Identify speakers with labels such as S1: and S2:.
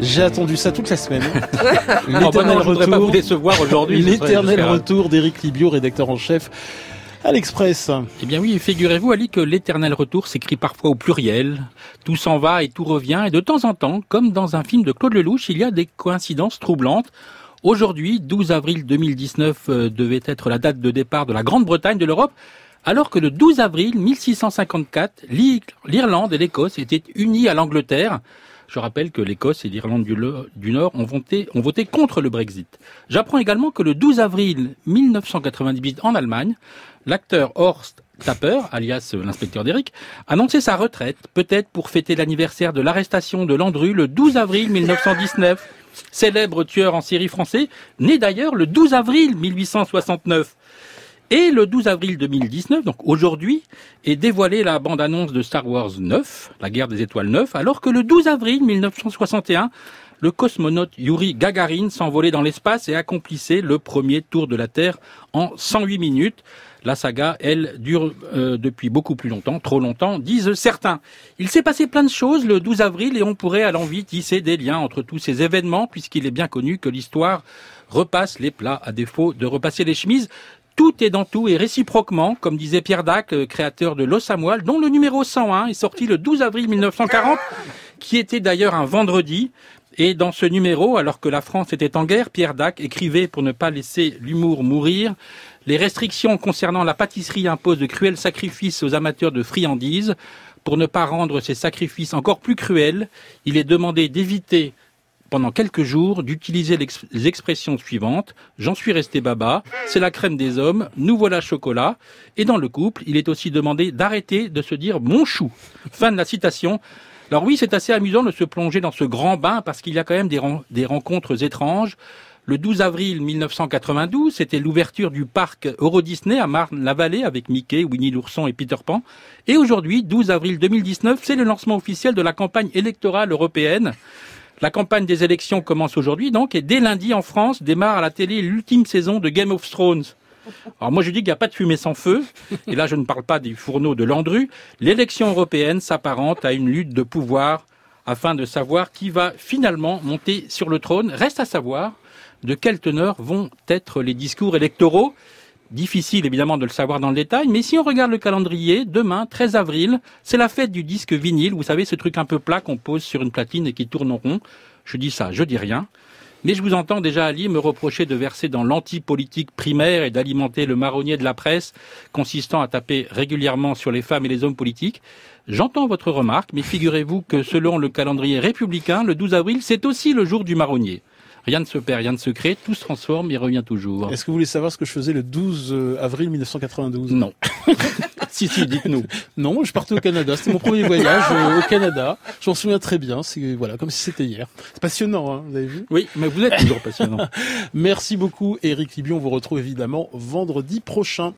S1: J'ai attendu ça toute la semaine.
S2: L'éternel retour, décevoir aujourd'hui.
S1: L'éternel retour d'Éric Libio, rédacteur en chef à l'Express.
S2: Eh bien oui, figurez-vous, Ali, que l'éternel retour s'écrit parfois au pluriel. Tout s'en va et tout revient, et de temps en temps, comme dans un film de Claude Lelouch, il y a des coïncidences troublantes. Aujourd'hui, 12 avril 2019 euh, devait être la date de départ de la Grande-Bretagne de l'Europe, alors que le 12 avril 1654, l'Irlande et l'Écosse étaient unies à l'Angleterre. Je rappelle que l'Écosse et l'Irlande du, Nord ont voté, ont voté contre le Brexit. J'apprends également que le 12 avril 1998 en Allemagne, l'acteur Horst Tapper, alias l'inspecteur d'Eric, annonçait sa retraite, peut-être pour fêter l'anniversaire de l'arrestation de Landru le 12 avril 1919, célèbre tueur en série français, né d'ailleurs le 12 avril 1869. Et le 12 avril 2019, donc aujourd'hui, est dévoilée la bande-annonce de Star Wars 9, la guerre des étoiles 9, alors que le 12 avril 1961, le cosmonaute Yuri Gagarin s'envolait dans l'espace et accomplissait le premier tour de la Terre en 108 minutes. La saga, elle, dure euh, depuis beaucoup plus longtemps, trop longtemps, disent certains. Il s'est passé plein de choses le 12 avril et on pourrait à l'envie tisser des liens entre tous ces événements puisqu'il est bien connu que l'histoire repasse les plats à défaut de repasser les chemises. Tout est dans tout et réciproquement, comme disait Pierre Dac, euh, créateur de L'Os à dont le numéro 101 est sorti le 12 avril 1940, qui était d'ailleurs un vendredi. Et dans ce numéro, alors que la France était en guerre, Pierre Dac écrivait pour ne pas laisser l'humour mourir. Les restrictions concernant la pâtisserie imposent de cruels sacrifices aux amateurs de friandises. Pour ne pas rendre ces sacrifices encore plus cruels, il est demandé d'éviter pendant quelques jours d'utiliser les expressions suivantes. J'en suis resté baba, c'est la crème des hommes, nous voilà chocolat. Et dans le couple, il est aussi demandé d'arrêter de se dire mon chou. Fin de la citation. Alors oui, c'est assez amusant de se plonger dans ce grand bain parce qu'il y a quand même des, rencontres étranges. Le 12 avril 1992, c'était l'ouverture du parc Euro Disney à Marne-la-Vallée avec Mickey, Winnie l'ourson et Peter Pan. Et aujourd'hui, 12 avril 2019, c'est le lancement officiel de la campagne électorale européenne. La campagne des élections commence aujourd'hui donc et dès lundi en France démarre à la télé l'ultime saison de Game of Thrones. Alors moi je dis qu'il n'y a pas de fumée sans feu, et là je ne parle pas des fourneaux de Landru. L'élection européenne s'apparente à une lutte de pouvoir afin de savoir qui va finalement monter sur le trône. Reste à savoir de quelle teneur vont être les discours électoraux. Difficile évidemment de le savoir dans le détail, mais si on regarde le calendrier, demain, 13 avril, c'est la fête du disque vinyle. Vous savez, ce truc un peu plat qu'on pose sur une platine et qui tourne en rond. Je dis ça, je dis rien. Mais je vous entends déjà, Ali, me reprocher de verser dans l'antipolitique primaire et d'alimenter le marronnier de la presse consistant à taper régulièrement sur les femmes et les hommes politiques. J'entends votre remarque, mais figurez-vous que selon le calendrier républicain, le 12 avril, c'est aussi le jour du marronnier. Rien ne se perd, rien ne se crée, tout se transforme et revient toujours.
S1: Est-ce que vous voulez savoir ce que je faisais le 12 euh, avril 1992
S2: Non. si, si, dites-nous.
S1: Non, je partais au Canada. C'était mon premier voyage euh, au Canada. J'en souviens très bien. C'est voilà, comme si c'était hier. C'est passionnant, hein, vous avez vu?
S2: Oui, mais vous êtes toujours passionnant.
S1: Merci beaucoup, Eric Libion. On vous retrouve évidemment vendredi prochain.